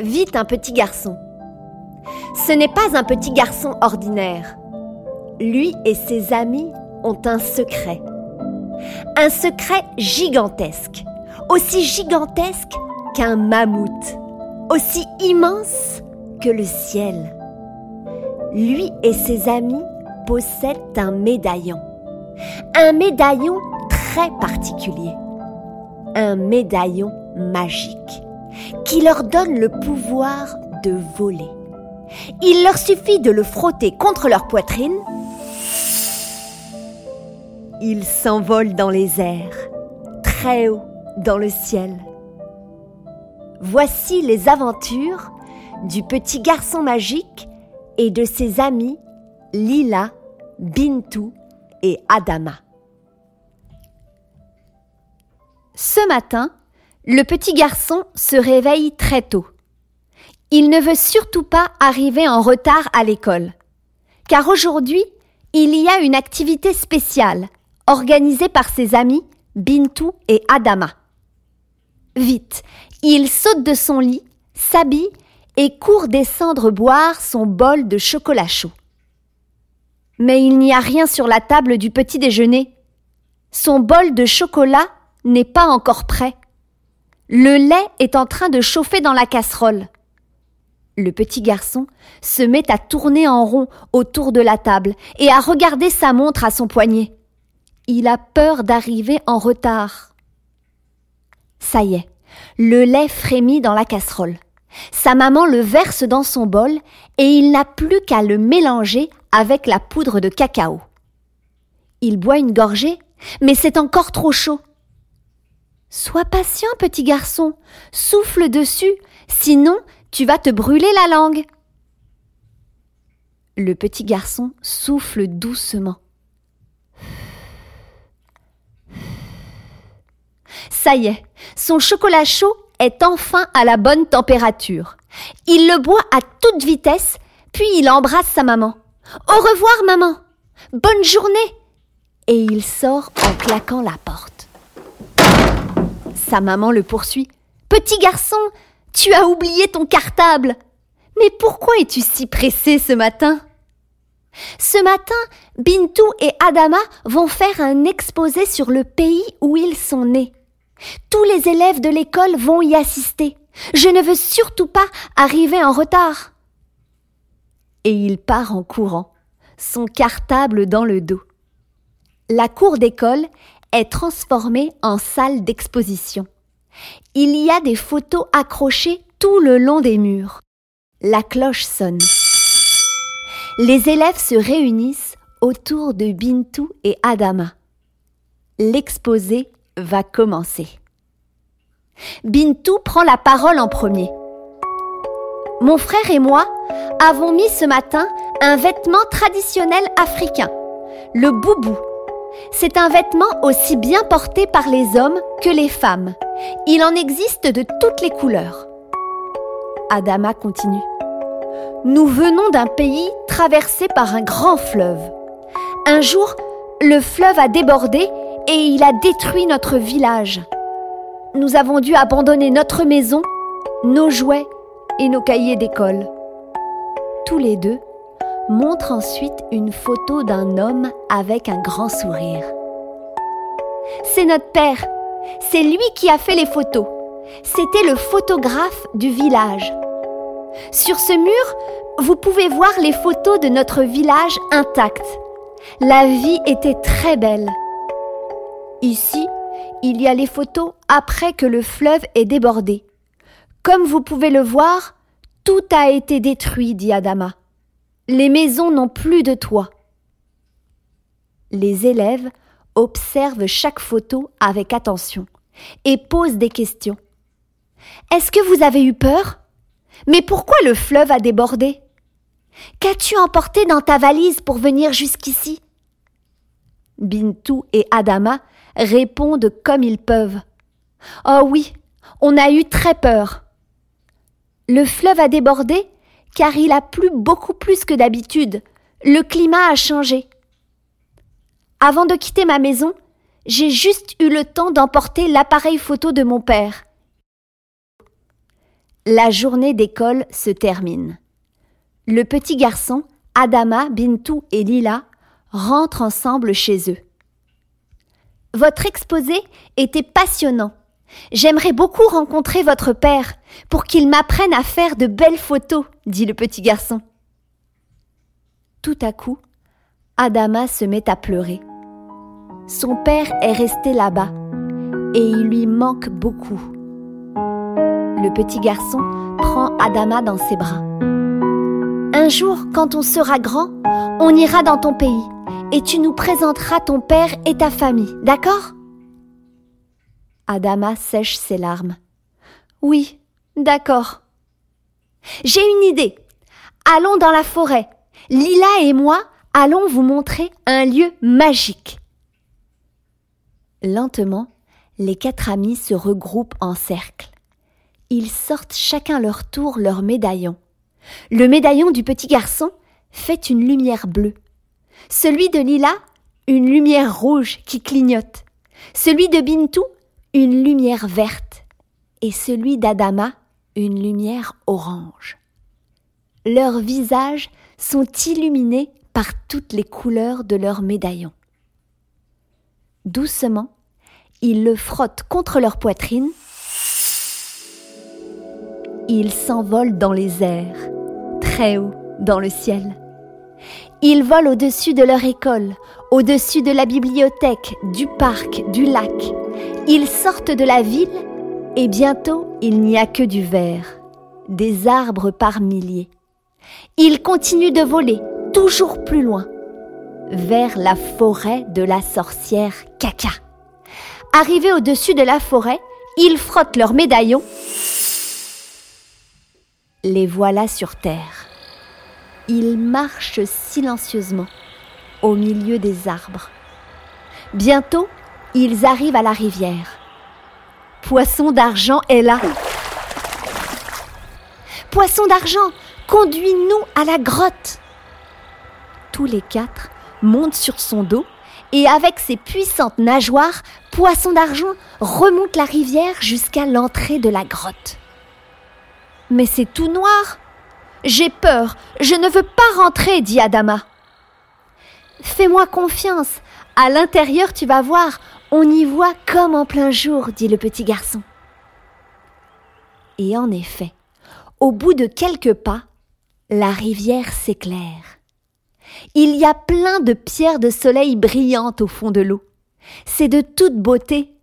vit un petit garçon. Ce n'est pas un petit garçon ordinaire. Lui et ses amis ont un secret. Un secret gigantesque, aussi gigantesque qu'un mammouth, aussi immense que le ciel. Lui et ses amis possèdent un médaillon. Un médaillon très particulier. Un médaillon magique qui leur donne le pouvoir de voler. Il leur suffit de le frotter contre leur poitrine. Ils s'envolent dans les airs, très haut dans le ciel. Voici les aventures du petit garçon magique et de ses amis Lila, Bintou et Adama. Ce matin, le petit garçon se réveille très tôt. Il ne veut surtout pas arriver en retard à l'école, car aujourd'hui, il y a une activité spéciale organisée par ses amis Bintou et Adama. Vite, il saute de son lit, s'habille et court descendre boire son bol de chocolat chaud. Mais il n'y a rien sur la table du petit déjeuner. Son bol de chocolat n'est pas encore prêt. Le lait est en train de chauffer dans la casserole. Le petit garçon se met à tourner en rond autour de la table et à regarder sa montre à son poignet. Il a peur d'arriver en retard. Ça y est, le lait frémit dans la casserole. Sa maman le verse dans son bol et il n'a plus qu'à le mélanger avec la poudre de cacao. Il boit une gorgée, mais c'est encore trop chaud. Sois patient, petit garçon, souffle dessus, sinon tu vas te brûler la langue. Le petit garçon souffle doucement. Ça y est, son chocolat chaud est enfin à la bonne température. Il le boit à toute vitesse, puis il embrasse sa maman. Au revoir, maman. Bonne journée. Et il sort en claquant la porte. Sa maman le poursuit. Petit garçon, tu as oublié ton cartable. Mais pourquoi es-tu si pressé ce matin? Ce matin, Bintou et Adama vont faire un exposé sur le pays où ils sont nés. Tous les élèves de l'école vont y assister. Je ne veux surtout pas arriver en retard. Et il part en courant, son cartable dans le dos. La cour d'école est transformée en salle d'exposition. Il y a des photos accrochées tout le long des murs. La cloche sonne. Les élèves se réunissent autour de Bintou et Adama. L'exposé va commencer. Bintou prend la parole en premier. Mon frère et moi avons mis ce matin un vêtement traditionnel africain, le boubou. C'est un vêtement aussi bien porté par les hommes que les femmes. Il en existe de toutes les couleurs. Adama continue. Nous venons d'un pays traversé par un grand fleuve. Un jour, le fleuve a débordé et il a détruit notre village. Nous avons dû abandonner notre maison, nos jouets et nos cahiers d'école. Tous les deux montrent ensuite une photo d'un homme avec un grand sourire. C'est notre père. C'est lui qui a fait les photos. C'était le photographe du village. Sur ce mur, vous pouvez voir les photos de notre village intact. La vie était très belle. Ici, il y a les photos après que le fleuve ait débordé. Comme vous pouvez le voir, tout a été détruit, dit Adama. Les maisons n'ont plus de toit. Les élèves observent chaque photo avec attention et posent des questions. Est-ce que vous avez eu peur? Mais pourquoi le fleuve a débordé? Qu'as-tu emporté dans ta valise pour venir jusqu'ici? Bintou et Adama répondent comme ils peuvent. Oh oui, on a eu très peur. Le fleuve a débordé car il a plu beaucoup plus que d'habitude. Le climat a changé. Avant de quitter ma maison, j'ai juste eu le temps d'emporter l'appareil photo de mon père. La journée d'école se termine. Le petit garçon, Adama, Bintou et Lila rentrent ensemble chez eux. Votre exposé était passionnant. J'aimerais beaucoup rencontrer votre père pour qu'il m'apprenne à faire de belles photos, dit le petit garçon. Tout à coup, Adama se met à pleurer. Son père est resté là-bas et il lui manque beaucoup. Le petit garçon prend Adama dans ses bras. Un jour, quand on sera grand, on ira dans ton pays et tu nous présenteras ton père et ta famille, d'accord? Adama sèche ses larmes. Oui, d'accord. J'ai une idée. Allons dans la forêt. Lila et moi allons vous montrer un lieu magique. Lentement, les quatre amis se regroupent en cercle. Ils sortent chacun leur tour leur médaillon. Le médaillon du petit garçon fait une lumière bleue. Celui de Lila, une lumière rouge qui clignote. Celui de Bintou, une lumière verte et celui d'Adama une lumière orange. Leurs visages sont illuminés par toutes les couleurs de leurs médaillons. Doucement, ils le frottent contre leur poitrine. Ils s'envolent dans les airs, très haut dans le ciel. Ils volent au-dessus de leur école, au-dessus de la bibliothèque, du parc, du lac. Ils sortent de la ville et bientôt il n'y a que du vert, des arbres par milliers. Ils continuent de voler toujours plus loin, vers la forêt de la sorcière Caca. Arrivés au-dessus de la forêt, ils frottent leurs médaillons. Les voilà sur terre. Ils marchent silencieusement au milieu des arbres. Bientôt, ils arrivent à la rivière. Poisson d'argent est là. Poisson d'argent, conduis-nous à la grotte. Tous les quatre montent sur son dos et avec ses puissantes nageoires, Poisson d'argent remonte la rivière jusqu'à l'entrée de la grotte. Mais c'est tout noir, j'ai peur, je ne veux pas rentrer, dit Adama. Fais-moi confiance, à l'intérieur tu vas voir, on y voit comme en plein jour, dit le petit garçon. Et en effet, au bout de quelques pas, la rivière s'éclaire. Il y a plein de pierres de soleil brillantes au fond de l'eau. C'est de toute beauté.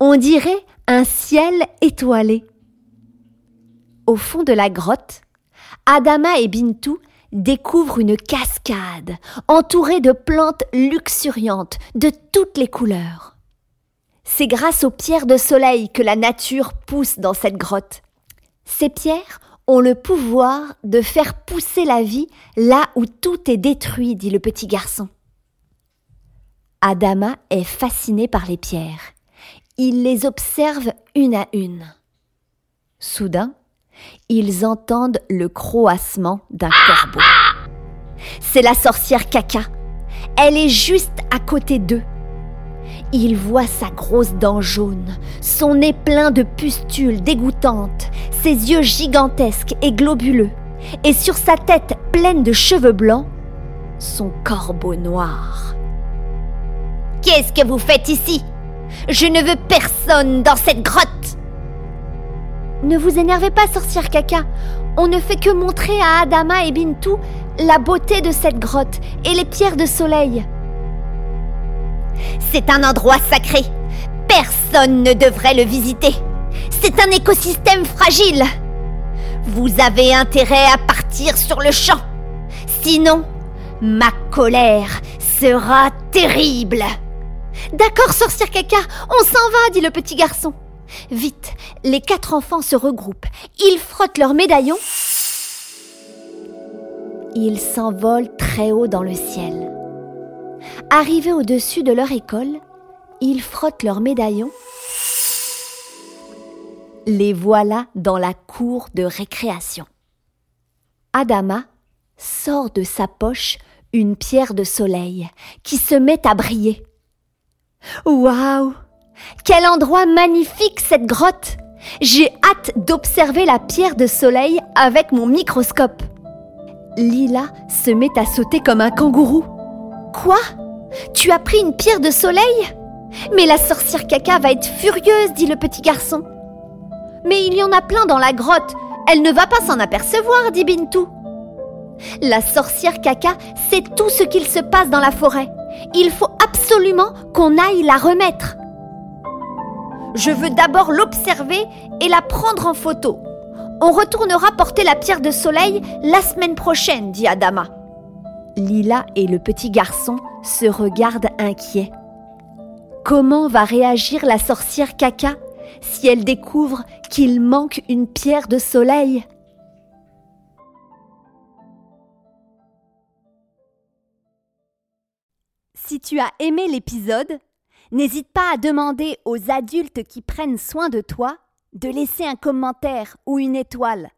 On dirait un ciel étoilé. Au fond de la grotte, Adama et Bintou découvrent une cascade entourée de plantes luxuriantes de toutes les couleurs. C'est grâce aux pierres de soleil que la nature pousse dans cette grotte. Ces pierres ont le pouvoir de faire pousser la vie là où tout est détruit, dit le petit garçon. Adama est fasciné par les pierres. Il les observe une à une. Soudain, ils entendent le croassement d'un corbeau. C'est la sorcière Caca. Elle est juste à côté d'eux. Il voit sa grosse dent jaune, son nez plein de pustules dégoûtantes, ses yeux gigantesques et globuleux, et sur sa tête pleine de cheveux blancs, son corbeau noir. Qu'est-ce que vous faites ici? Je ne veux personne dans cette grotte ne vous énervez pas, sorcière caca. On ne fait que montrer à Adama et Bintou la beauté de cette grotte et les pierres de soleil. C'est un endroit sacré. Personne ne devrait le visiter. C'est un écosystème fragile. Vous avez intérêt à partir sur le champ. Sinon, ma colère sera terrible. D'accord, sorcière caca, on s'en va, dit le petit garçon. Vite, les quatre enfants se regroupent. Ils frottent leurs médaillons. Ils s'envolent très haut dans le ciel. Arrivés au-dessus de leur école, ils frottent leurs médaillons. Les voilà dans la cour de récréation. Adama sort de sa poche une pierre de soleil qui se met à briller. Waouh Quel endroit magnifique cette grotte J'ai hâte d'observer la pierre de soleil avec mon microscope. Lila se met à sauter comme un kangourou. Quoi? Tu as pris une pierre de soleil? Mais la sorcière caca va être furieuse, dit le petit garçon. Mais il y en a plein dans la grotte. Elle ne va pas s'en apercevoir, dit Bintou. La sorcière caca sait tout ce qu'il se passe dans la forêt. Il faut absolument qu'on aille la remettre. Je veux d'abord l'observer et la prendre en photo. On retournera porter la pierre de soleil la semaine prochaine, dit Adama. Lila et le petit garçon se regardent inquiets. Comment va réagir la sorcière caca si elle découvre qu'il manque une pierre de soleil? Si tu as aimé l'épisode, n'hésite pas à demander aux adultes qui prennent soin de toi de laisser un commentaire ou une étoile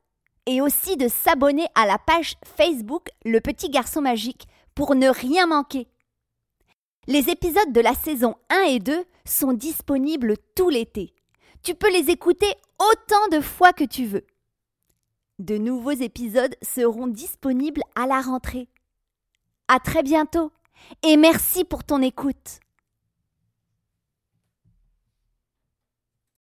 et aussi de s'abonner à la page Facebook Le Petit Garçon Magique pour ne rien manquer. Les épisodes de la saison 1 et 2 sont disponibles tout l'été. Tu peux les écouter autant de fois que tu veux. De nouveaux épisodes seront disponibles à la rentrée. À très bientôt et merci pour ton écoute.